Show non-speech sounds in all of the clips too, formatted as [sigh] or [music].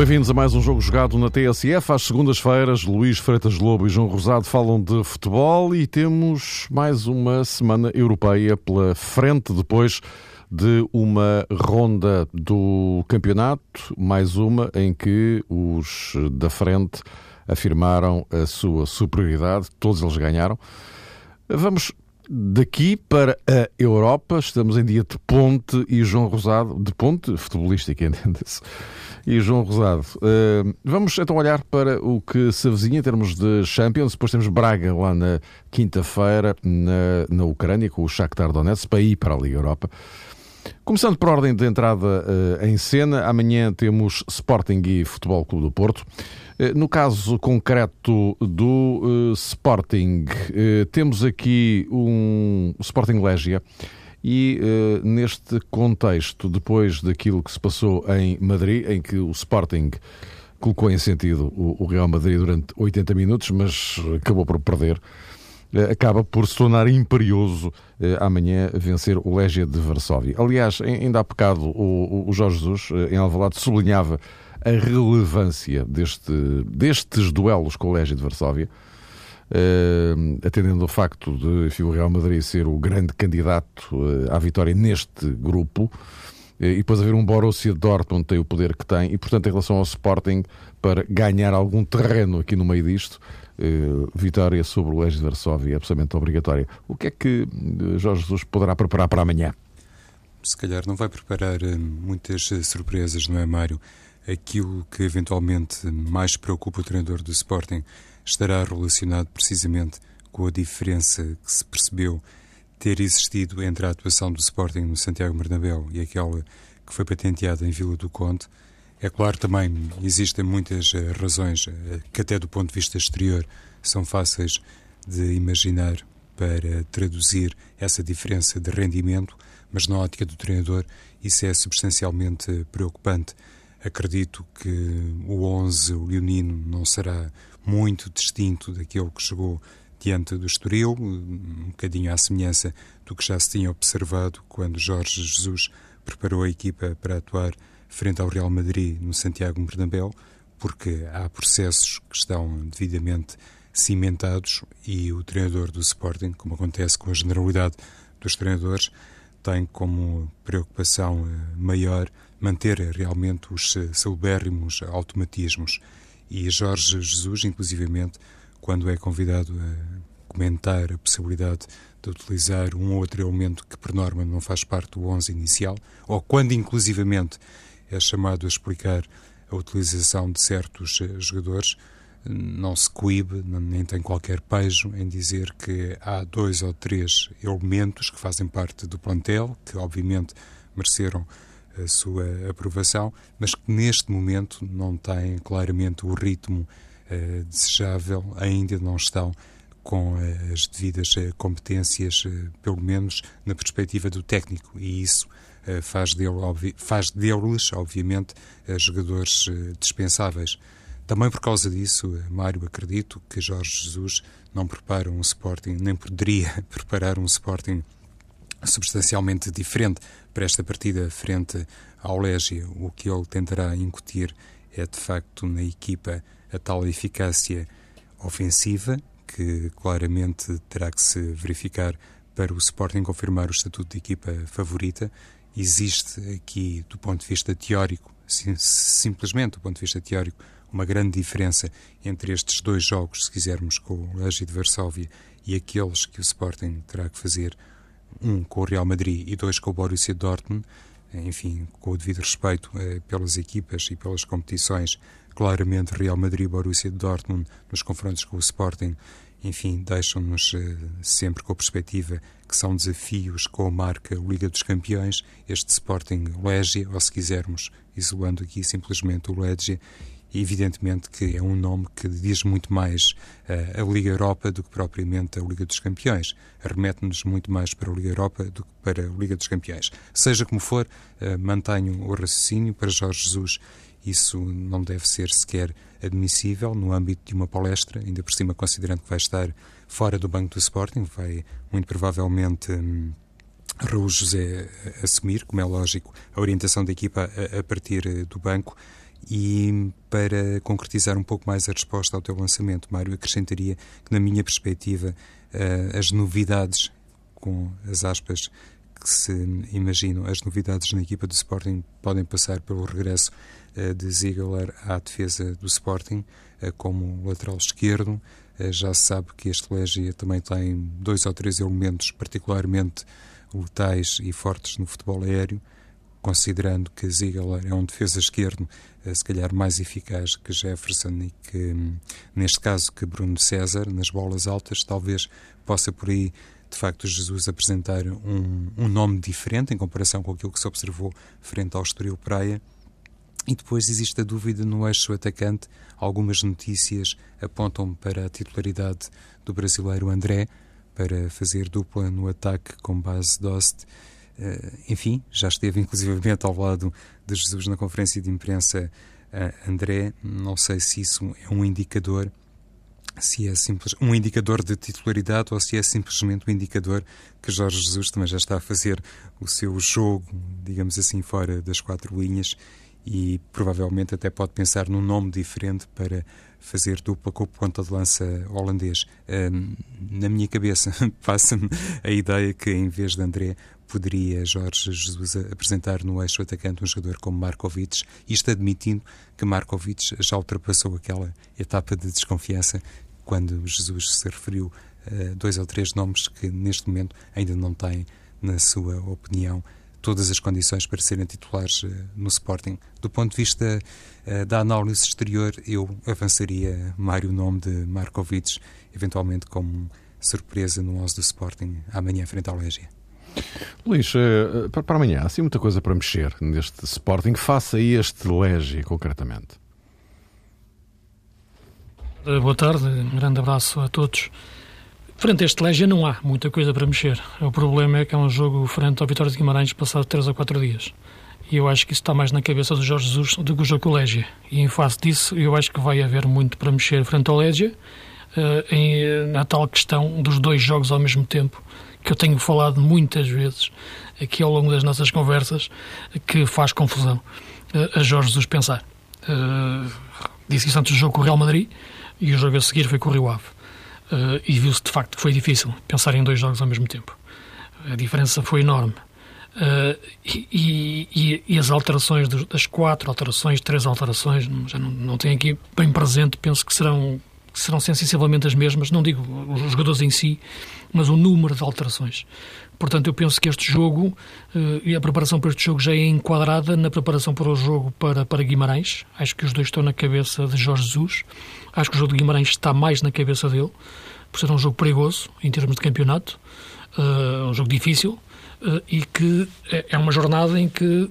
Bem-vindos a mais um jogo jogado na TSF. Às segundas-feiras, Luís Freitas Lobo e João Rosado falam de futebol e temos mais uma semana europeia pela frente depois de uma ronda do campeonato, mais uma em que os da frente afirmaram a sua superioridade, todos eles ganharam. Vamos daqui para a Europa, estamos em dia de ponte e João Rosado, de ponte futebolística, [laughs] entende-se e João Rosado. Uh, vamos então olhar para o que se avizinha em termos de Champions. Depois temos Braga lá na quinta-feira, na, na Ucrânia, com o Shakhtar Donetsk, para ir para a Liga Europa. Começando por ordem de entrada uh, em cena, amanhã temos Sporting e Futebol Clube do Porto. Uh, no caso concreto do Sporting, temos aqui um Sporting Légia e uh, neste contexto, depois daquilo que se passou em Madrid, em que o Sporting colocou em sentido o, o Real Madrid durante 80 minutos, mas acabou por perder, uh, acaba por se tornar imperioso uh, amanhã vencer o Legia de Varsóvia. Aliás, ainda há bocado o, o Jorge Jesus, em Alvalade, sublinhava a relevância deste, destes duelos com o Legia de Varsóvia uh, atendendo ao facto de enfim, o Real Madrid ser o grande candidato uh, à vitória neste grupo, uh, e depois haver um Borussia Dortmund tem o poder que tem, e portanto em relação ao Sporting, para ganhar algum terreno aqui no meio disto, vitória sobre o Legis de Varsóvia é absolutamente obrigatória. O que é que Jorge Jesus poderá preparar para amanhã? Se calhar não vai preparar muitas surpresas, não é, Mário? Aquilo que eventualmente mais preocupa o treinador do Sporting estará relacionado precisamente com a diferença que se percebeu ter existido entre a atuação do Sporting no Santiago Bernabéu e aquela que foi patenteada em Vila do Conde. É claro também existem muitas eh, razões eh, que até do ponto de vista exterior são fáceis de imaginar para traduzir essa diferença de rendimento, mas na ótica do treinador isso é substancialmente preocupante. Acredito que o 11 leonino não será muito distinto daquele que chegou diante do Estoril, um bocadinho à semelhança do que já se tinha observado quando Jorge Jesus preparou a equipa para atuar frente ao Real Madrid no Santiago Bernabéu, porque há processos que estão devidamente cimentados e o treinador do Sporting, como acontece com a generalidade dos treinadores, tem como preocupação eh, maior manter realmente os eh, celebérrimos automatismos. E Jorge Jesus, inclusivamente, quando é convidado a comentar a possibilidade de utilizar um ou outro elemento que, por norma, não faz parte do 11 inicial, ou quando, inclusivamente, é chamado a explicar a utilização de certos eh, jogadores, não se coíbe, nem tem qualquer pejo em dizer que há dois ou três elementos que fazem parte do plantel, que obviamente mereceram a sua aprovação, mas que neste momento não têm claramente o ritmo uh, desejável, ainda não estão com uh, as devidas uh, competências, pelo menos na perspectiva do técnico, e isso faz, dele, faz deles, obviamente, jogadores dispensáveis. Também por causa disso, Mário, acredito que Jorge Jesus não prepara um Sporting, nem poderia [laughs] preparar um Sporting substancialmente diferente para esta partida frente ao Légia. O que ele tentará incutir é, de facto, na equipa a tal eficácia ofensiva que claramente terá que se verificar para o Sporting confirmar o estatuto de equipa favorita. Existe aqui, do ponto de vista teórico, sim, simplesmente do ponto de vista teórico, uma grande diferença entre estes dois jogos, se quisermos, com o Légia de Varsóvia e aqueles que o Sporting terá que fazer um com o Real Madrid e dois com o Borussia Dortmund, enfim, com o devido respeito eh, pelas equipas e pelas competições, claramente Real Madrid e Borussia Dortmund nos confrontos com o Sporting, enfim, deixam-nos eh, sempre com a perspectiva que são desafios com a marca Liga dos Campeões, este Sporting Legia, ou se quisermos, isolando aqui simplesmente o Legia, evidentemente que é um nome que diz muito mais uh, a Liga Europa do que propriamente a Liga dos Campeões. Remete-nos muito mais para a Liga Europa do que para a Liga dos Campeões. Seja como for, uh, mantenho o raciocínio para Jorge Jesus. Isso não deve ser sequer admissível no âmbito de uma palestra, ainda por cima considerando que vai estar fora do banco do Sporting, vai muito provavelmente. Hum, Raul José assumir, como é lógico, a orientação da equipa a, a partir eh, do banco. E para concretizar um pouco mais a resposta ao teu lançamento, Mário, acrescentaria que, na minha perspectiva, uh, as novidades, com as aspas que se imaginam, as novidades na equipa do Sporting podem passar pelo regresso uh, de Ziegler à defesa do Sporting uh, como lateral esquerdo. já se sabe que este Legia também tem dois ou três elementos particularmente letais e fortes no futebol aéreo considerando que Ziegler é um defesa esquerdo, eh, se calhar mais eficaz que Jefferson e que, hum, neste caso, que Bruno César, nas bolas altas, talvez possa por aí, de facto, Jesus apresentar um, um nome diferente em comparação com aquilo que se observou frente ao Estoril Praia. E depois existe a dúvida no eixo atacante. Algumas notícias apontam para a titularidade do brasileiro André para fazer dupla no ataque com base Dost. Eh, enfim, já esteve inclusivamente ao lado de Jesus na conferência de imprensa eh, André. Não sei se isso é um indicador, se é simples, um indicador de titularidade ou se é simplesmente um indicador que Jorge Jesus também já está a fazer o seu jogo, digamos assim, fora das quatro linhas e provavelmente até pode pensar num nome diferente para fazer dupla com o ponta de lança holandês. Um, na minha cabeça [laughs] passa-me a ideia que em vez de André poderia Jorge Jesus apresentar no eixo atacante um jogador como Markovic, isto admitindo que Markovic já ultrapassou aquela etapa de desconfiança quando Jesus se referiu a dois ou três nomes que neste momento ainda não têm, na sua opinião, todas as condições para serem titulares uh, no Sporting. Do ponto de vista uh, da análise exterior, eu avançaria mais o nome de Markovic, eventualmente como surpresa no 11 do Sporting amanhã frente ao Legia. Luís, uh, para amanhã, há assim muita coisa para mexer neste Sporting. Faça aí este Legia, concretamente. Boa tarde, um grande abraço a todos. Frente a este Legia não há muita coisa para mexer. O problema é que é um jogo frente ao Vitória de Guimarães passado 3 ou 4 dias. E eu acho que isso está mais na cabeça do Jorge Jesus do que o jogo Legia. E em face disso, eu acho que vai haver muito para mexer frente ao Legia, uh, em, na tal questão dos dois jogos ao mesmo tempo, que eu tenho falado muitas vezes aqui ao longo das nossas conversas, que faz confusão uh, a Jorge Jesus pensar. Uh, disse isso antes do jogo com o Real Madrid e o jogo a seguir foi com o Rio Ave. Uh, e viu-se de facto que foi difícil pensar em dois jogos ao mesmo tempo. A diferença foi enorme. Uh, e, e, e, as alterações das quatro alterações, três alterações, já não, não tenho aqui bem presente, penso que serão, que serão sensivelmente as mesmas, não digo os jogadores em si, mas o número de alterações. Portanto, eu penso que este jogo uh, e a preparação para este jogo já é enquadrada na preparação para o jogo para, para Guimarães. Acho que os dois estão na cabeça de Jorge Jesus. Acho que o jogo de Guimarães está mais na cabeça dele, por ser um jogo perigoso em termos de campeonato, uh, um jogo difícil uh, e que é, é uma jornada em que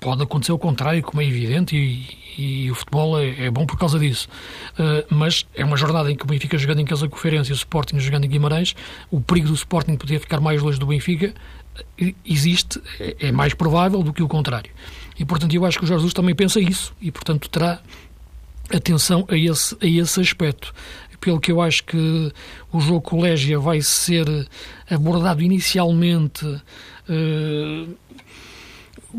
pode acontecer o contrário, como é evidente, e, e o futebol é, é, bom por causa disso. Uh, mas é uma jornada em que o Benfica jogando em casa com o e o Sporting jogando em Guimarães, o perigo do Sporting poder ficar mais longe do Benfica existe, é, é mais provável do que o contrário. E, portanto, eu acho que o Jorge Jesus também pensa isso e, portanto, terá atenção a esse, a esse aspecto. Pelo que eu acho que o jogo Colégia vai ser abordado inicialmente uh,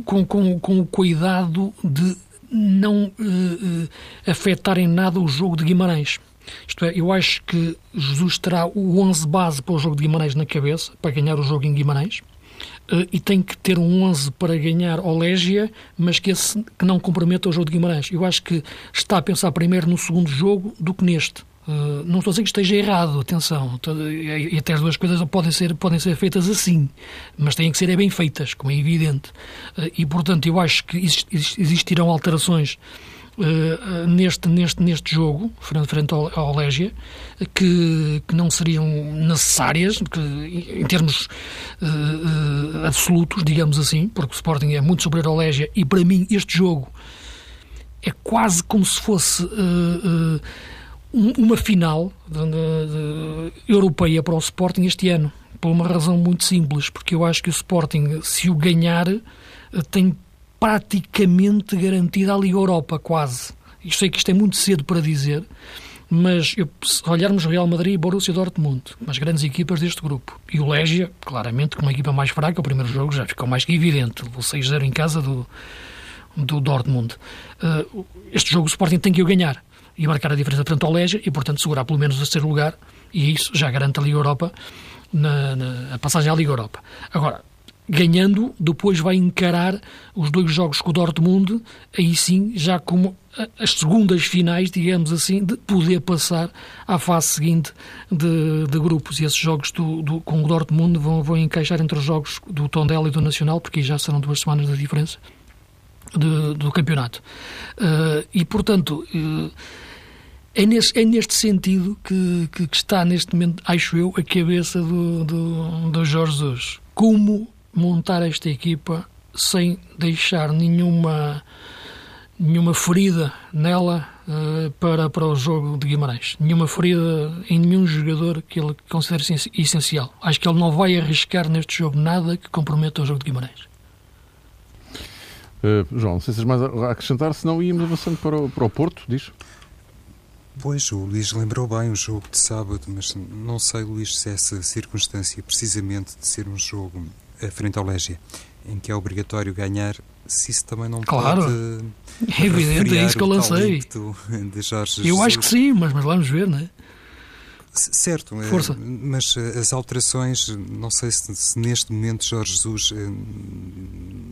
com, com, com o cuidado de não uh, afetar em nada o jogo de Guimarães. Isto é, eu acho que Jesus terá o 11 base para o jogo de Guimarães na cabeça, para ganhar o jogo em Guimarães. Uh, e tem que ter um 11 para ganhar ao Légia, mas que, esse, que não comprometa o jogo de Guimarães. Eu acho que está a pensar primeiro no segundo jogo do que neste. Uh, não estou a dizer que esteja errado, atenção, e até as duas coisas podem ser, podem ser feitas assim, mas têm que ser bem feitas, como é evidente. Uh, e, portanto, eu acho que existirão alterações uh, neste, neste, neste jogo, frente, frente ao, ao Légia, que, que não seriam necessárias, que, em termos absolutos, digamos assim, porque o Sporting é muito superior ao Légia, e para mim este jogo é quase como se fosse uma final de, de, de, europeia para o Sporting este ano, por uma razão muito simples, porque eu acho que o Sporting, se o ganhar, tem praticamente garantida a Liga Europa, quase. Eu sei que isto é muito cedo para dizer, mas eu, se olharmos Real Madrid e Borussia Dortmund, as grandes equipas deste grupo, e o Légia, claramente, como a equipa mais fraca, o primeiro jogo já ficou mais que evidente, o 6-0 em casa do, do Dortmund. Uh, este jogo o Sporting tem que o ganhar e marcar a diferença frente ao Legia e, portanto, segurar pelo menos o terceiro lugar e isso já garante a Liga Europa, na, na, a passagem à Liga Europa. Agora, ganhando, depois vai encarar os dois jogos com o Dortmund, aí sim, já como as segundas finais, digamos assim, de poder passar à fase seguinte de, de grupos. E esses jogos do, do, com o Dortmund vão, vão encaixar entre os jogos do Tondela e do Nacional, porque já serão duas semanas de diferença de, do campeonato. Uh, e, portanto, uh, é, nesse, é neste sentido que, que, que, está, neste momento, acho eu, a cabeça do, do, do Jorge Jesus. Como montar esta equipa sem deixar nenhuma nenhuma ferida nela uh, para, para o jogo de Guimarães. Nenhuma ferida em nenhum jogador que ele considere essencial. Acho que ele não vai arriscar neste jogo nada que comprometa o jogo de Guimarães. Uh, João, não sei se tens mais a acrescentar, senão íamos avançando para o, para o Porto, diz? Pois, o Luís lembrou bem o jogo de sábado, mas não sei, Luís, se essa circunstância, precisamente de ser um jogo à frente ao Légia, em que é obrigatório ganhar, se isso também não claro. pode. É evidente, é isso que eu lancei. De Jorge eu Jesus. acho que sim, mas, mas vamos ver, não é? Certo, eh, Força. mas eh, as alterações, não sei se, se, neste momento Jorge Jesus, eh,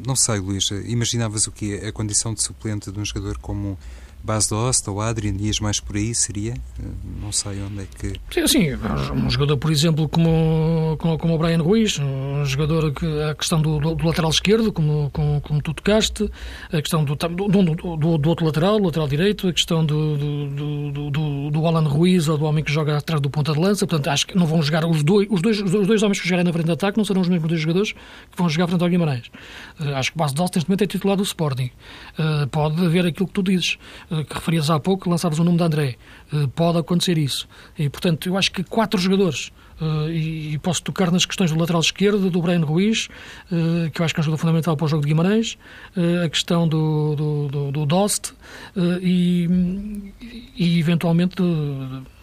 não sei, Luís, imaginavas o que A condição de suplente de um jogador como Bas Dost ou Adrian Dias mais por aí seria? Não sei onde é que. Sim, sim um jogador, por exemplo, como, como, como o Brian Ruiz, um jogador que a questão do, do, do lateral esquerdo, como, como, como, tu tocaste, a questão do, do, do, outro lateral, lateral direito, a questão do, do, do, do Alan Ruiz ou do homem que joga atrás do ponta de lança. Portanto, acho que não vão jogar os dois, os dois, os dois homens que jogarem na frente de ataque, não serão os mesmos dois jogadores que vão jogar frente ao Guimarães. Uh, acho que o Bas Dost, neste momento, é titular do Sporting. Uh, pode haver aquilo que tu dizes. Que referias há pouco, lançavas o nome de André. Eh, pode acontecer isso. E, portanto, eu acho que quatro jogadores Uh, e, posso tocar nas questões do lateral esquerdo, do Brian Ruiz, uh, que eu acho que é um jogador fundamental para o jogo de Guimarães, uh, a questão do, do, do, do Dost e, e, eventualmente,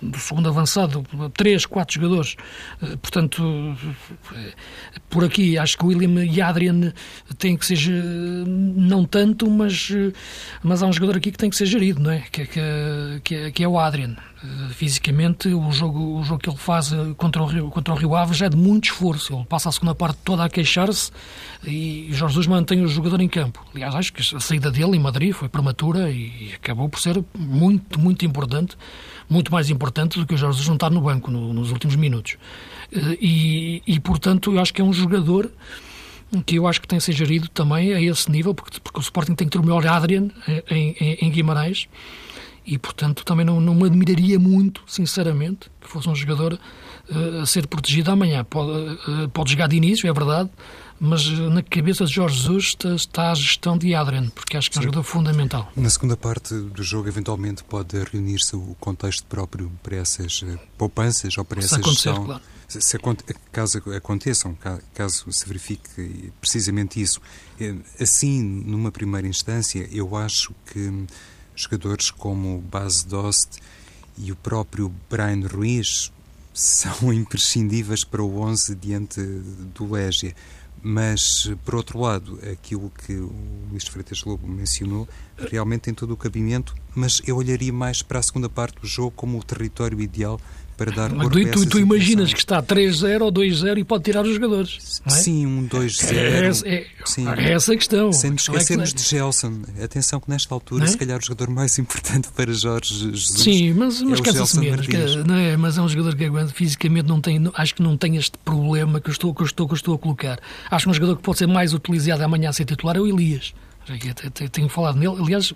do, do, segundo avançado, três, quatro jogadores. portanto, por aqui, acho que o William e Adrian têm que ser, não tanto, mas, mas há um jogador aqui que tem que ser gerido, não é? Que, que, é, que é o Adrian. fisicamente, o jogo, o jogo que ele faz contra o Rio, contra o Rio Ave já é de muito esforço. Ele passa a segunda parte toda a queixar-se e Jorge Jesus mantém o jogador em campo. Aliás, acho que a saída dele em Madrid foi prematura e acabou por ser muito, muito importante, muito mais importante do que o Jorge Jesus não estar no banco no, nos últimos minutos. Eh, e, e, portanto, eu acho que é um jogador que eu acho que tem que ser gerido também a esse nível, porque, porque o Sporting tem que ter o melhor Adrian em, em, em Guimarães e, portanto, também não, não me admiraria muito, sinceramente, que fosse um jogador uh, a ser protegido amanhã. Pode, uh, pode jogar de início, é verdade, mas na cabeça de Jorge Jesus está, está a gestão de Adrian, porque acho que é um jogador fundamental. Na segunda parte do jogo, eventualmente, pode reunir-se o contexto próprio para essas uh, poupanças ou para essa gestão. Claro. Se, se, caso aconteçam, caso se verifique precisamente isso. Assim, numa primeira instância, eu acho que jogadores como Base Dost e o próprio Brian Ruiz [laughs] são imprescindíveis para o 11 diante do Légia. Mas, por outro lado, aquilo que o Luís Freitas Lobo mencionou realmente tem todo o cabimento, mas eu olharia mais para a segunda parte do jogo como o território ideal para dar Mas tu, tu, tu imaginas que está 3-0 ou 2-0 e pode tirar os jogadores. É? Sim, um 2-0. É, é, Sim. é essa a questão. Sem nos esquecermos de Gelson. Atenção que nesta altura, é? se calhar, o jogador mais [laughs] importante para Jorge Jesus. Sim, mas, mas é cansa-se menos. Não é, mas é um jogador que aguenta fisicamente, não tem, acho que não tem este problema que eu estou, que eu estou, que eu estou a colocar. Acho que um jogador que pode ser mais utilizado amanhã a ser titular é o Elias. Tenho falado nele. Aliás,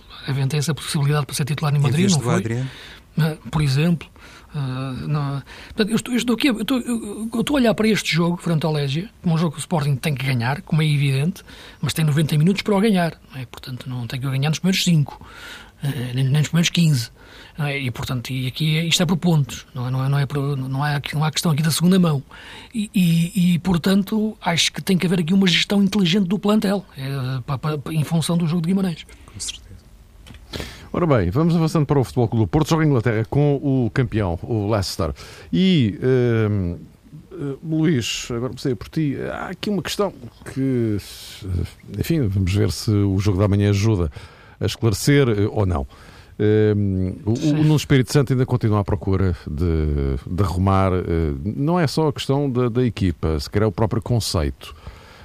tem essa possibilidade para ser titular em Madrid, não foi? Por exemplo. Uh, não, portanto, eu, estou, eu, estou aqui, eu, estou, eu, estou, a olhar para este jogo, frente ao Légia, como um jogo que o Sporting tem que ganhar, como é evidente, mas tem 90 minutos para o ganhar. Não é? Portanto, não tem que ganhar nos primeiros 5, uh, nem, nos primeiros 15. É? E, portanto, e aqui é, isto é por pontos, não é, não é, não é, por, não é, não há questão aqui da segunda mão. E, e, e, portanto, acho que tem que haver aqui uma gestão inteligente do plantel, é, em função do jogo de Guimarães. Com certeza. Ora bem, vamos avançando para o Futebol Clube do Porto. Joga em Inglaterra com o campeão, o Leicester. E, uh, uh, Luís, agora comecei por ti. Há aqui uma questão que, enfim, vamos ver se o jogo da manhã ajuda a esclarecer uh, ou não. o, o Espírito Santo ainda continua à procura de, de arrumar, não é só a questão da, da equipa, se calhar o próprio conceito.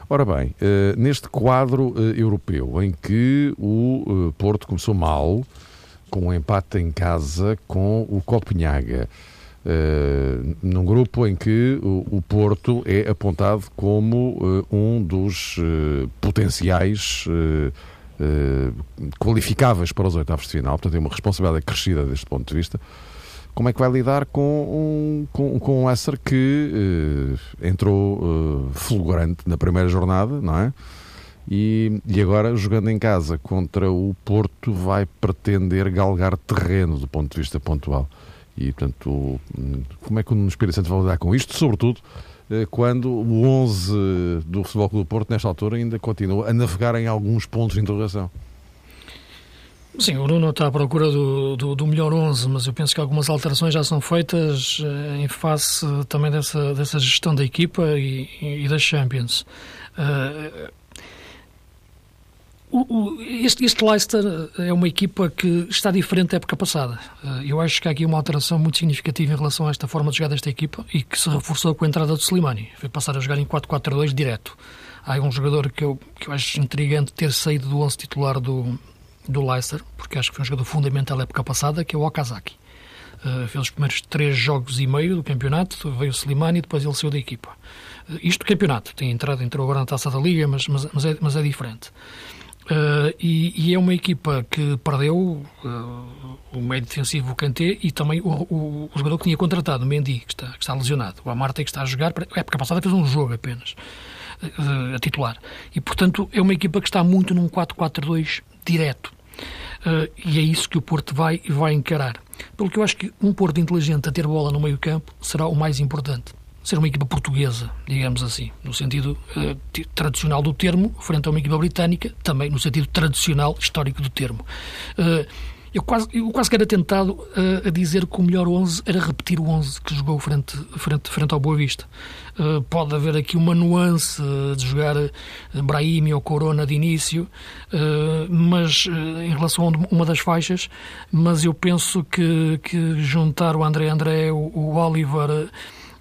Ora bem, uh, neste quadro uh, europeu em que o uh, Porto começou mal, com um empate em casa com o Copenhaga, num grupo em que o, o Porto é apontado como um dos potenciais qualificáveis para os oitavos de final, portanto tem uma responsabilidade acrescida deste ponto de vista como é que vai lidar com um, com, com um Leicester que uh, entrou uh, fulgurante na primeira jornada, não é? E, e agora, jogando em casa contra o Porto, vai pretender galgar terreno do ponto de vista pontual. E, portanto, como é que o Espírito Santo vai lidar com isto? Sobretudo uh, quando o 11 do Futebol Clube do Porto, nesta altura, ainda continua a navegar em alguns pontos de interrogação. Sim, o Nuno está à procura do, do, do, melhor 11, mas eu penso que algumas alterações já são feitas eh, em face também dessa, dessa gestão da equipa e, e Champions. Uh, o, o, este, este Leicester é uma equipa que está diferente da época passada. Uh, eu acho que há aqui uma alteração muito significativa em relação a esta forma de jogar desta equipa e que se reforçou com a entrada do Slimani. Foi passar a jogar em 4-4-2 direto. Há um jogador que eu, que eu acho intrigante ter saído do 11 titular do, do Leicester, porque acho que foi um jogador fundamental época passada, que é o Okazaki. Uh, fez os primeiros três jogos e meio do campeonato, veio o Slimani e depois ele saiu da equipa. Uh, isto do campeonato, tem entrado, entrou agora na taça da Liga, mas, mas, mas, é, mas é diferente. Uh, e, e, é uma equipa que perdeu o meio defensivo, Kanté, e também o, o, o, jogador que tinha contratado, o Mendy, que está, que está lesionado. O Amartey, que está a jogar, a época passada fez um jogo apenas, a titular. E, portanto, é uma equipa que está muito num 4-4-2 direto. Uh, e é isso que o Porto vai, vai encarar. Pelo que eu acho que um Porto inteligente a ter bola no meio campo será o mais importante. Ser uma equipa portuguesa, digamos assim, no sentido uh, tradicional do termo, frente a uma equipa britânica, também no sentido tradicional, histórico do termo. Uh, eu quase, eu quase que era tentado uh, a dizer que o melhor 11 era repetir o 11 que jogou frente, frente, frente ao Boa Vista. Uh, pode haver aqui uma nuance de jogar Brahimi ou Corona de início, mas em relação a uma das faixas, mas eu penso que, que juntar o André André, o, o Oliver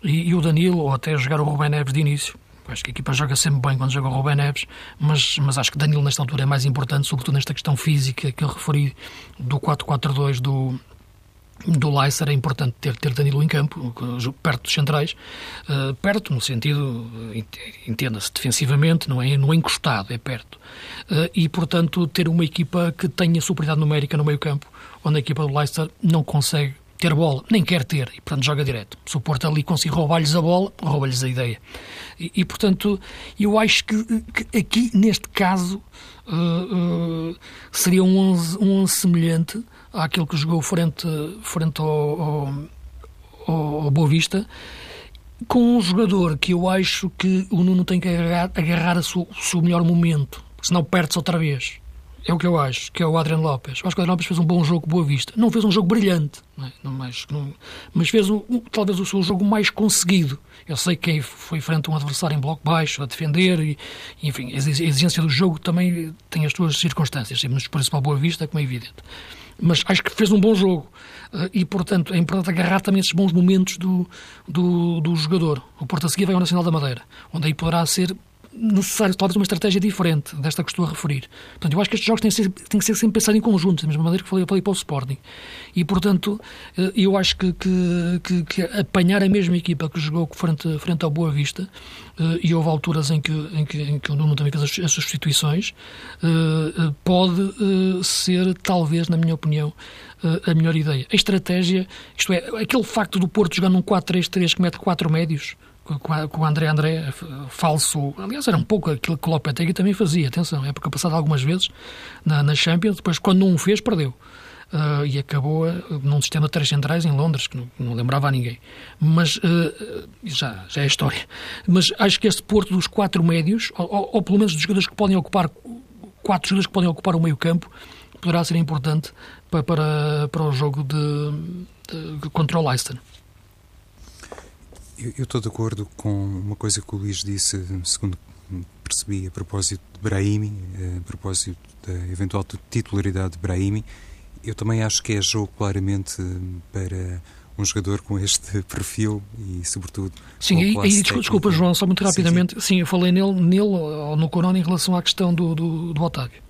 e, e, o Danilo, ou até jogar o Rubén Neves de início, Acho que a equipa joga sempre bem quando joga o Rubén Neves, mas, mas acho que Danilo nesta altura é mais importante, sobretudo nesta questão física que eu referi do 4-4-2 do, do Leicester é importante ter, ter Danilo em campo, perto dos centrais, uh, perto no sentido, entenda-se, defensivamente, não é, não é encostado, é perto. Uh, e, portanto, ter uma equipa que tenha superioridade numérica no meio campo, onde a equipa do Leicester não consegue ter bola, nem quer ter, e portanto joga direto. Se o Porto ali conseguir roubar-lhes a bola, rouba-lhes a ideia. E, e, portanto, eu acho que, que aqui, neste caso, uh, uh, seria um 11, um 11 semelhante àquele que jogou frente, frente ao, ao, ao Boa Vista, com um jogador que eu acho que o Nuno tem que agarrar, agarrar seu, o seu melhor momento, senão perde-se outra vez é o que eu acho, que é o Adriano Lopes. Acho que o Adriano Lopes fez um bom jogo, boa vista. Não fez um jogo brilhante, não é? mas, não, mas fez talvez o seu jogo mais conseguido. Eu sei que foi frente a um adversário em bloco baixo, a defender, e, enfim, a exigência do jogo também tem as suas circunstâncias, mas por isso para a boa vista, como é evidente. Mas acho que fez um bom jogo eh, e, portanto, é importante agarrar também esses bons momentos do, do, do jogador. O Porto a seguir vai ao Nacional da Madeira, onde aí poderá ser necessário talvez uma estratégia diferente desta que estou a referir. Portanto, eu acho que estes jogos têm que ser, têm que ser sempre pensados em conjunto, da mesma maneira que falei, falei para o Sporting. E, portanto, eh, eu acho que, que, que, apanhar a mesma equipa que jogou frente, frente ao Boa Vista, eh, e houve alturas em que, em que, em que o Nuno também fez as, as substituições, eh, pode ser, talvez, na minha opinião, a melhor ideia. A estratégia, isto é, aquele facto do Porto jogar num 4-3-3 que mete quatro médios, com o André André falso. Aliás, era um pouco aquilo que o Lopetegui também fazia. Atenção, é porque passado algumas vezes na, na Champions, depois quando não o fez, perdeu. Uh, e acabou uh, num sistema de três centrais em Londres, que não, não lembrava a ninguém. Mas uh, já, já é história. Mas acho que este Porto dos quatro médios, ou, ou, pelo menos dos jogadores que podem ocupar, quatro jogadores que podem ocupar o meio-campo, poderá ser importante para, para, para o jogo de, de, contra o Leicester. Eu estou de acordo com uma coisa que o Luís disse, segundo percebi, a propósito de Brahimi, a propósito da eventual titularidade de Brahimi. Eu também acho que é jogo claramente para um jogador com este [laughs] perfil e, sobretudo, sim, e, e desculpa, desculpa, João, só muito rapidamente. Sim, sim. sim, eu falei nele, nele ou no Corona em relação à questão do, do, do Otávio.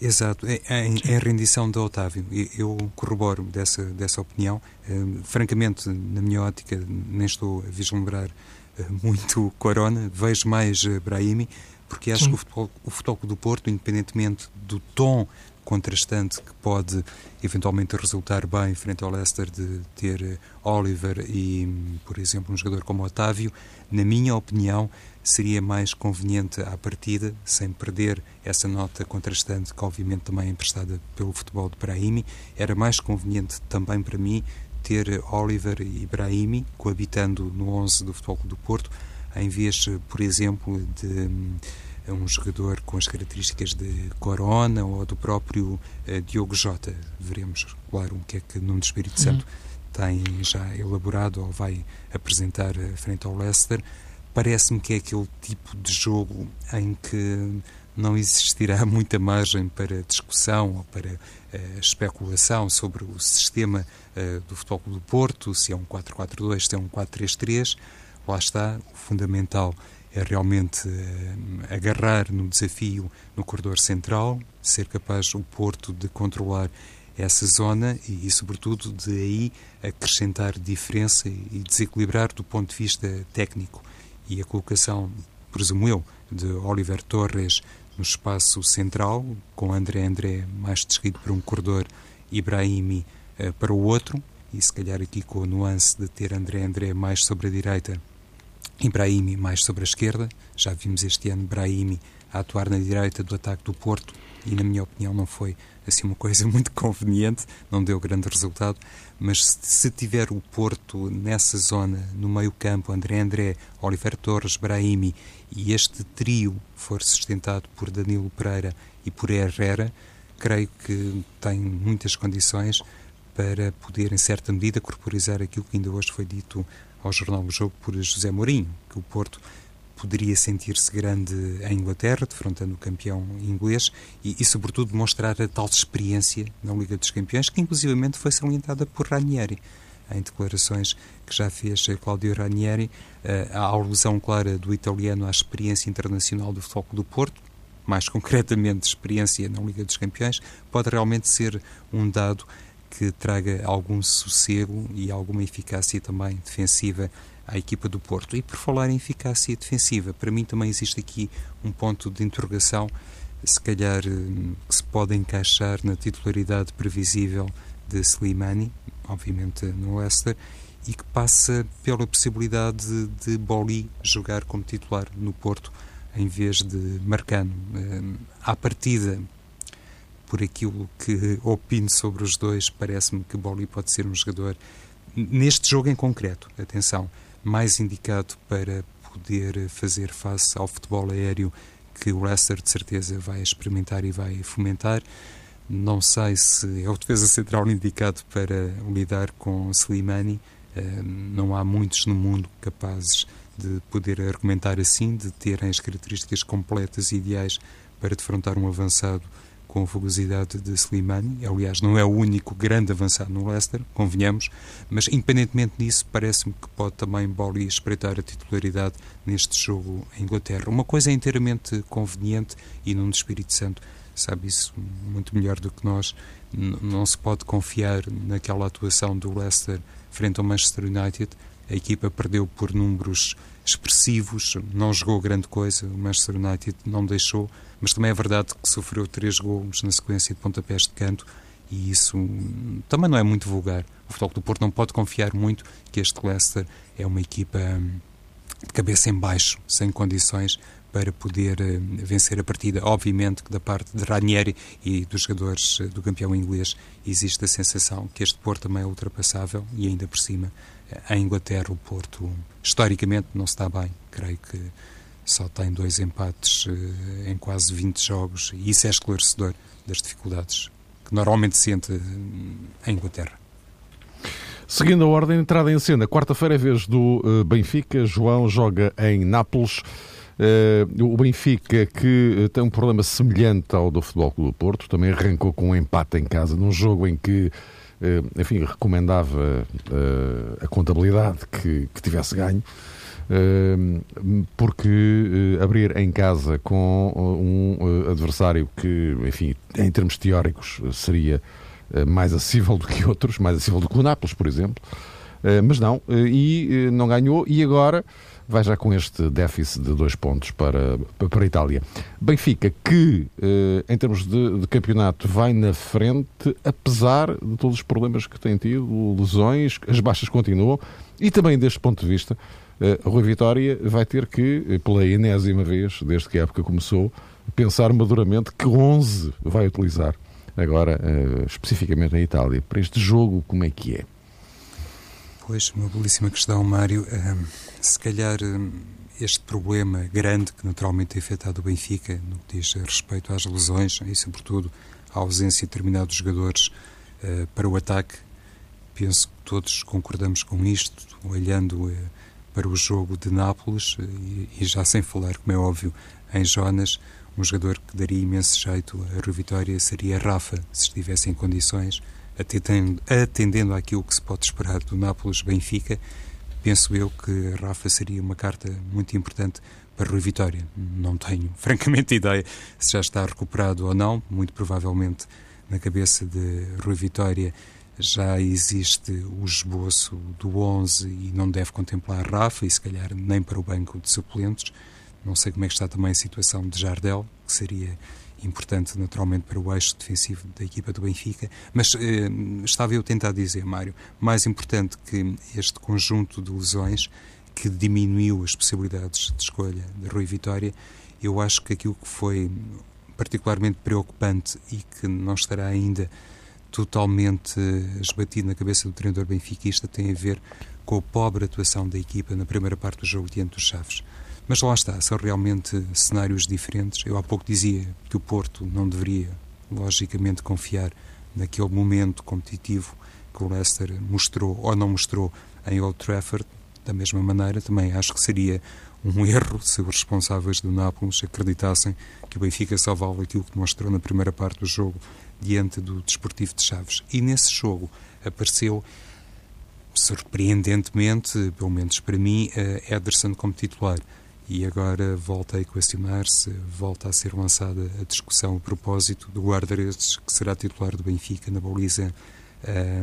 Exato, em, em rendição de Otávio, eu corroboro dessa, dessa opinião. Uh, francamente, na minha ótica, nem estou a vislumbrar uh, muito Corona, vejo mais uh, Brahimi, porque acho Sim. que o futebol, o futebol do Porto, independentemente do tom contrastante que pode eventualmente resultar bem frente ao Leicester de ter Oliver e, por exemplo, um jogador como Otávio, na minha opinião, seria mais conveniente à partida, sem perder essa nota contrastante que obviamente também é emprestada pelo futebol de Brahimi, era mais conveniente também para mim ter Oliver e Brahimi coabitando no 11 do Futebol do Porto, em vez, por exemplo, de um jogador com as características de Corona ou do próprio uh, Diogo Jota. Veremos, claro, o que é que Nuno Espírito uhum. Santo tem já elaborado ou vai apresentar uh, frente ao Leicester. Parece-me que é aquele tipo de jogo em que não existirá [laughs] muita margem para discussão ou para uh, especulação sobre o sistema do Futebol do Porto, se é um 4-4-2, se é um 4-3-3. Lá está, o fundamental é realmente uh, agarrar no desafio no corredor central, ser capaz o Porto de controlar essa zona e, e, sobretudo, de aí acrescentar diferença e desequilibrar do ponto de vista técnico. E a colocação, presumo eu, de Oliver Torres no espaço central, com André André mais descrito para um corredor, Ibrahimi uh, para o outro, e se calhar aqui com a nuance de ter André André mais sobre a direita e Brahimi mais sobre a esquerda. Já vimos este ano Brahimi a atuar na direita do ataque do Porto e, na minha opinião, não foi assim uma coisa [laughs] muito conveniente, não deu grande resultado. Mas se, tiver o Porto nessa zona, no meio-campo, André André, Oliver Torres, Brahimi e este trio for sustentado por Danilo Pereira e por Herrera, creio que tem muitas condições para poder, em certa medida, corporizar aquilo que ainda hoje foi dito ao jornal O Jogo por José Mourinho, que o Porto poderia sentir-se grande em Inglaterra, defrontando o campeão inglês e, e, sobretudo, mostrar a tal experiência na Liga dos Campeões, que inclusivamente foi salientada por Ranieri. Em declarações que já fez Claudio Ranieri, eh, a alusão clara do italiano à experiência internacional do Futebol do Porto, mais [laughs] concretamente experiência na Liga dos Campeões, pode realmente ser um dado que traga algum sossego e alguma eficácia também defensiva à equipa do Porto. E por falar em eficácia defensiva, para mim também existe aqui um ponto de interrogação, se calhar hum, que se pode encaixar na titularidade previsível de Slimani, obviamente no Leicester, e que passa pela possibilidade de Boli jogar como titular no Porto em vez de Marcano. Hum, à partida, por aquilo que opino sobre os dois, parece-me que Boli pode ser um jogador, neste jogo em concreto, atenção, mais indicado para poder fazer face ao futebol aéreo que o Leicester de certeza vai experimentar e vai fomentar. Não sei se é o defesa central indicado para lidar com Slimani. Não há muitos no mundo capazes de poder argumentar assim, de terem as características completas e ideais para defrontar um avançado com a fugosidade de Slimani. Aliás, não é o único grande avançado no Leicester, convenhamos, mas independentemente disso, parece-me que pode também Boli espreitar a titularidade neste jogo em Inglaterra. Uma coisa é inteiramente conveniente e num Espírito Santo sabe isso muito melhor do que nós. não se pode confiar naquela atuação do Leicester frente ao Manchester United. A equipa perdeu por números expressivos, não jogou grande coisa. O Manchester United não deixou mas também é verdade que sofreu três gols na sequência de pontapés de canto e isso também não é muito vulgar. O Futebol do Porto não pode confiar muito que este Leicester é uma equipa hum, de cabeça em baixo, sem condições para poder hum, vencer a partida. Obviamente que da parte de Ranieri e dos jogadores do campeão inglês existe a sensação que este Porto também é ultrapassável e ainda por cima eh, em Inglaterra o Porto historicamente não está bem. Creio que só tem dois empates eh, em quase 20 jogos e isso é esclarecedor das dificuldades que normalmente sente eh, em Inglaterra. Seguindo a ordem, entrada em cena, quarta-feira é vez do uh, Benfica, João joga em Nápoles. Uh, o Benfica, que tem um problema semelhante ao do Futebol Clube do Porto, também arrancou com um empate em casa, num jogo em que, enfim, recomendava a contabilidade que, que tivesse ganho porque eh, abrir em casa com um adversário que, enfim, em termos teóricos seria mais acessível do que [laughs] outros, mais acessível do que o Nápoles, por exemplo, mas não, e não ganhou, e agora vai já com este déficit de dois pontos para, para a Itália. Benfica, que em termos de, de, campeonato vai na frente, apesar de todos os problemas que tem tido, lesões, as baixas continuam, e também deste ponto de vista, uh, Rui Vitória vai ter que, eh, pela enésima vez, desde que a época começou, pensar maduramente que 11 vai utilizar agora, especificamente em Itália. Para este jogo, como é que é? Pois, uma belíssima questão, Mário. se calhar este problema grande que naturalmente tem afetado o Benfica no que diz respeito às lesões e, sobretudo, à ausência de determinados jogadores uh, para o ataque, penso que todos concordamos com isto, olhando uh, para o jogo de Nápoles e, e, já sem falar, como é óbvio, em Jonas, um jogador que daria imenso jeito a Rui Vitória seria Rafa, se estivesse em condições, atendendo, atendendo àquilo que se pode esperar do Nápoles-Benfica, penso eu que Rafa seria uma carta muito importante para Rui Vitória. Não tenho, [laughs] francamente, ideia se já está recuperado ou não, muito provavelmente na cabeça de Rui Vitória já existe o esboço do 11 e não deve contemplar Rafa e se calhar nem para o banco de suplentes. Não sei como é que está também a situação de Jardel, que seria importante naturalmente para o eixo defensivo da equipa do Benfica, mas eh, estava eu tentar dizer, Mário, mais importante que este conjunto de lesões que diminuiu as possibilidades de escolha de Rui Vitória, eu acho que aquilo que foi particularmente preocupante e que não estará ainda totalmente esbatido na cabeça do treinador benfiquista tem a ver com a pobre atuação da equipa na primeira parte do jogo diante dos Chaves. Mas lá está, são realmente cenários diferentes. Eu há pouco dizia que o Porto não deveria, logicamente, confiar naquele momento competitivo que o Leicester mostrou ou não mostrou em Old Trafford. Da mesma maneira, também acho que seria um erro se os responsáveis do Nápoles acreditassem que o Benfica só vale aquilo que mostrou na primeira parte do jogo diante do Desportivo de Chaves. E nesse jogo apareceu, surpreendentemente, pelo menos para mim, Ederson como titular. E agora volta a equacionar-se, volta a ser lançada a discussão a propósito do guarda-redes que será titular do Benfica na baliza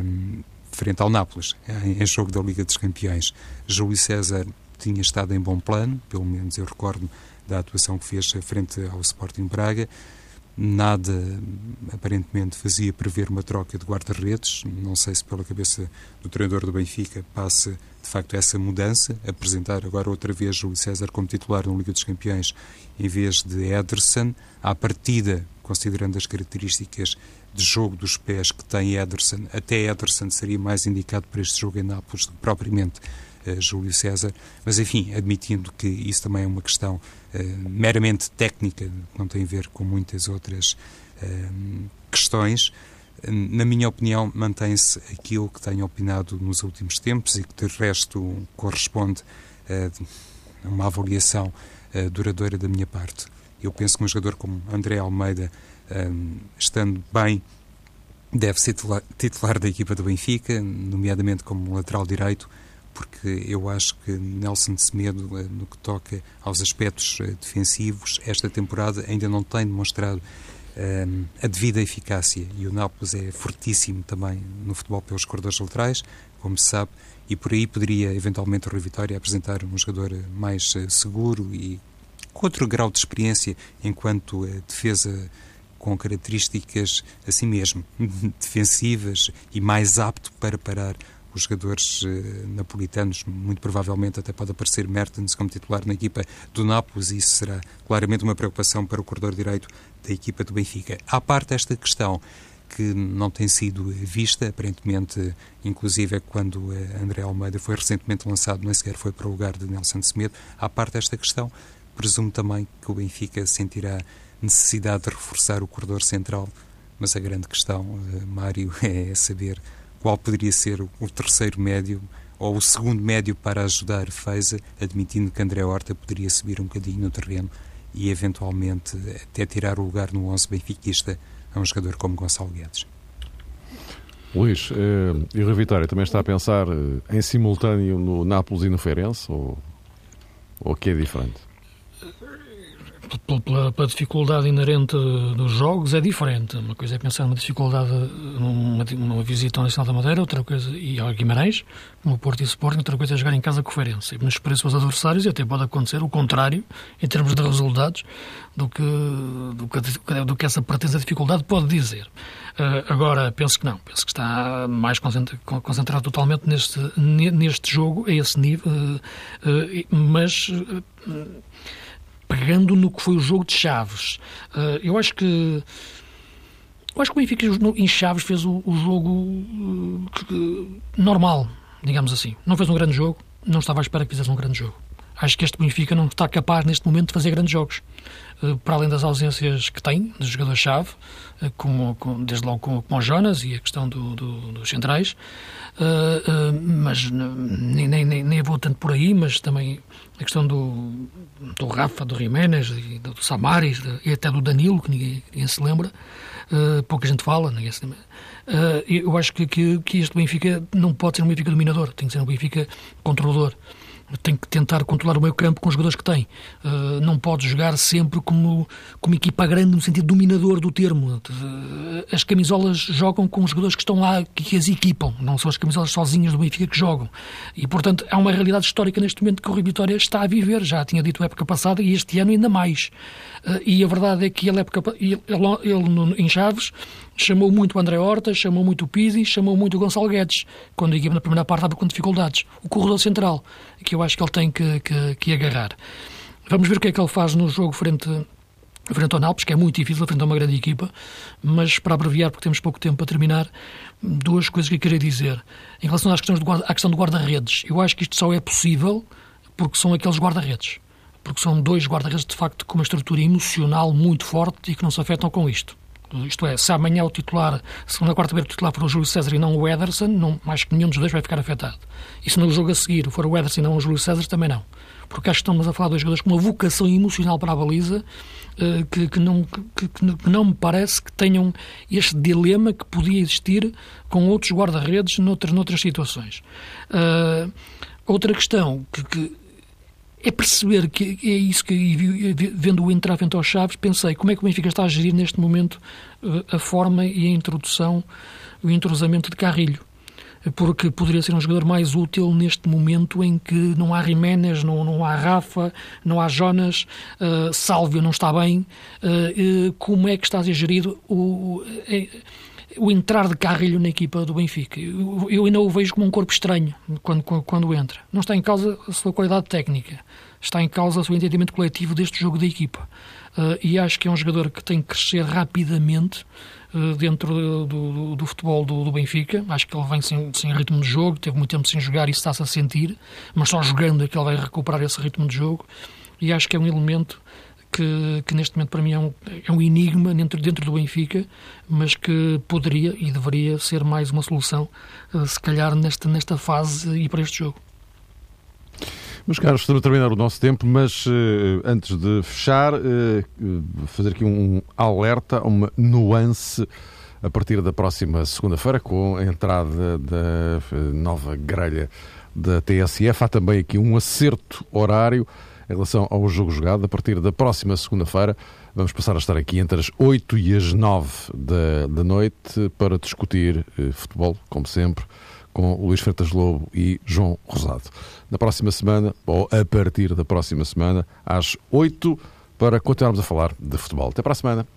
um, frente ao Nápoles, em, em jogo da Liga dos Campeões. Júlio César tinha estado em bom plano, pelo menos eu recordo da atuação que fez frente ao Sporting Braga. Nada aparentemente fazia prever uma troca de guarda-redes. Não sei se pela cabeça do treinador do Benfica passa de facto essa mudança, apresentar agora outra vez Júlio César como titular na Liga dos Campeões em vez de Ederson. À partida, considerando as características de jogo dos pés que tem Ederson, até Ederson seria mais indicado para este jogo em Nápoles do que propriamente Júlio César, mas enfim, admitindo que isso também é uma questão meramente técnica, que não tem a ver com muitas outras questões, na minha opinião, mantém-se aquilo que tenho opinado nos últimos tempos e que, de resto, corresponde a uma avaliação duradoura da minha parte. Eu penso que um jogador como André Almeida, estando bem, deve ser titular da equipa do Benfica, nomeadamente como lateral direito, porque eu acho que Nelson Semedo, no que toca aos aspectos eh, defensivos, esta temporada ainda não tem demonstrado um, a devida eficácia. E o Nápoles é fortíssimo também no futebol pelos corredores laterais, como se sabe, e por aí poderia eventualmente o Rui Vitória apresentar um jogador mais uh, seguro e com outro grau de experiência enquanto defesa com características assim mesmo [laughs] defensivas e mais apto para parar os jogadores uh, napolitanos, muito provavelmente até pode aparecer Mertens como titular na equipa do Nápoles, e isso será claramente uma preocupação para o corredor direito da equipa do Benfica. À parte esta questão que não tem sido vista, aparentemente, inclusive quando eh, André Almeida foi recentemente lançado, nem sequer foi para o lugar de Nelson Semedo, à parte desta questão, presumo também que o Benfica sentirá necessidade de reforçar o corredor central, mas a grande questão, eh, Mário, [laughs] é saber qual poderia ser o terceiro médio ou o segundo médio para ajudar Feza, admitindo que André Horta poderia subir um bocadinho no terreno e eventualmente até tirar o lugar no 11 benfiquista a um jogador como Gonçalo Guedes. Luís, eh, e o Vitória também está a pensar eh, em simultâneo no Nápoles e no Feirense ou, ou que é diferente? Pela, pela, dificuldade inerente dos jogos é diferente. Uma coisa é pensar numa dificuldade numa, numa visita ao Nacional da Madeira, outra coisa, e ao Guimarães, como Porto e Sporting, outra coisa é jogar em casa com o Feirense. E nos preços dos adversários e até pode acontecer o contrário, em termos de resultados, do que, do que, do que essa pretensão dificuldade pode dizer. Uh, agora, penso que não. Penso que está mais concentrado, concentrado totalmente neste, neste jogo, a esse nível, uh, uh, mas pegando no que foi o jogo de Chaves. Eu acho que eu acho que o Benfica em Chaves fez o, o jogo normal, digamos assim. Não fez um grande jogo, não estava à espera que fizesse um grande jogo. Acho que este Benfica não está capaz neste momento de fazer grandes jogos. Uh, para além das ausências que tem dos jogadores-chave, como, como, desde logo como, como o Jonas e a questão do, do, dos centrais, mas nem, nem, nem vou tanto por aí, mas também a questão do, do Rafa, do Jiménez, do, do Samaris e até do Danilo, que ninguém, ninguém se lembra, uh, pouca gente fala, ninguém se lembra. Uh, eu acho que, que, que este Benfica não pode ser um Benfica dominador, tem que ser um Benfica controlador tem que tentar controlar o meio campo com os jogadores que tem. Uh, não pode jogar sempre como, como equipa grande no sentido dominador do termo. Uh, as camisolas jogam com os jogadores que estão lá, que, que as equipam. Não são as camisolas sozinhas do Benfica que jogam. E, portanto, há uma realidade histórica neste momento que o Rio Vitória está a viver. Já tinha dito a época passada e este ano ainda mais. Uh, e a verdade é que ele, época, ele, ele, ele em Chaves chamou muito o André Horta, chamou muito o Pizzi, chamou muito o Gonçalo Guedes, quando a equipa na primeira parte estava com dificuldades. O corredor central, que eu acho que ele tem que, que, que agarrar. Vamos ver o que é que ele faz no jogo frente, frente ao Nalpes, que é muito difícil, frente a uma grande equipa, mas para abreviar, porque temos pouco tempo para terminar, duas coisas que eu queria dizer. Em relação às questões do, à questão do guarda-redes, eu acho que isto só é possível porque são aqueles guarda-redes. Porque são dois guarda-redes, de facto, com uma estrutura emocional muito forte e que não se afetam com isto. Isto é, se amanhã o titular, se na quarta-feira o titular for o Júlio César e não o Ederson, não, mais que nenhum dos dois vai ficar afetado. E se no jogo a seguir for o Ederson e não o Júlio César, também não. Porque acho que estamos a falar de jogadores com uma vocação emocional para a baliza uh, que, que, não, que, que, não me parece que tenham este dilema que podia existir com outros guarda-redes noutras, noutras situações. Uh, outra questão que, que é perceber que é isso que, vendo-o entrar frente aos Chaves, pensei como é que o Benfica está a gerir neste momento eh, a forma e a introdução, o entrosamento de Carrilho. Porque poderia ser um jogador mais útil neste momento em que não há Jiménez, não, não há Rafa, não há Jonas, uh, Sálvio não está bem. Uh, uh, como é que está a ser gerido o, o entrar de carrilho na equipa do Benfica. Eu, ainda o vejo como um corpo estranho quando, quando, quando, entra. Não está em causa a sua qualidade técnica, está em causa o seu entendimento coletivo deste jogo da equipa. Uh, e acho que é um jogador que tem que crescer rapidamente uh, dentro do, do, do futebol do, do, Benfica. Acho que ele vem sem, sem, ritmo de jogo, teve muito tempo sem jogar e está-se a sentir, mas só jogando é que ele vai recuperar esse ritmo de jogo. E acho que é um elemento que, que, neste momento para mim é um, é um enigma dentro, dentro do Benfica, mas que poderia e deveria ser mais uma solução, uh, se calhar nesta, nesta fase e para este jogo. Meus caros, estamos a terminar o nosso tempo, mas uh, antes de fechar, uh, fazer aqui um alerta, uma nuance a partir da próxima segunda-feira, com a entrada da nova grelha da TSF. Há também aqui um acerto horário em relação ao jogo jogado. A partir da próxima segunda-feira, vamos passar a estar aqui entre as 8 e as 9 da, da noite para discutir eh, futebol, como sempre, com Luís Freitas Lobo e João Rosado. Na próxima semana, ou a partir da próxima semana, às 8, para continuarmos a falar de futebol. Até para a semana.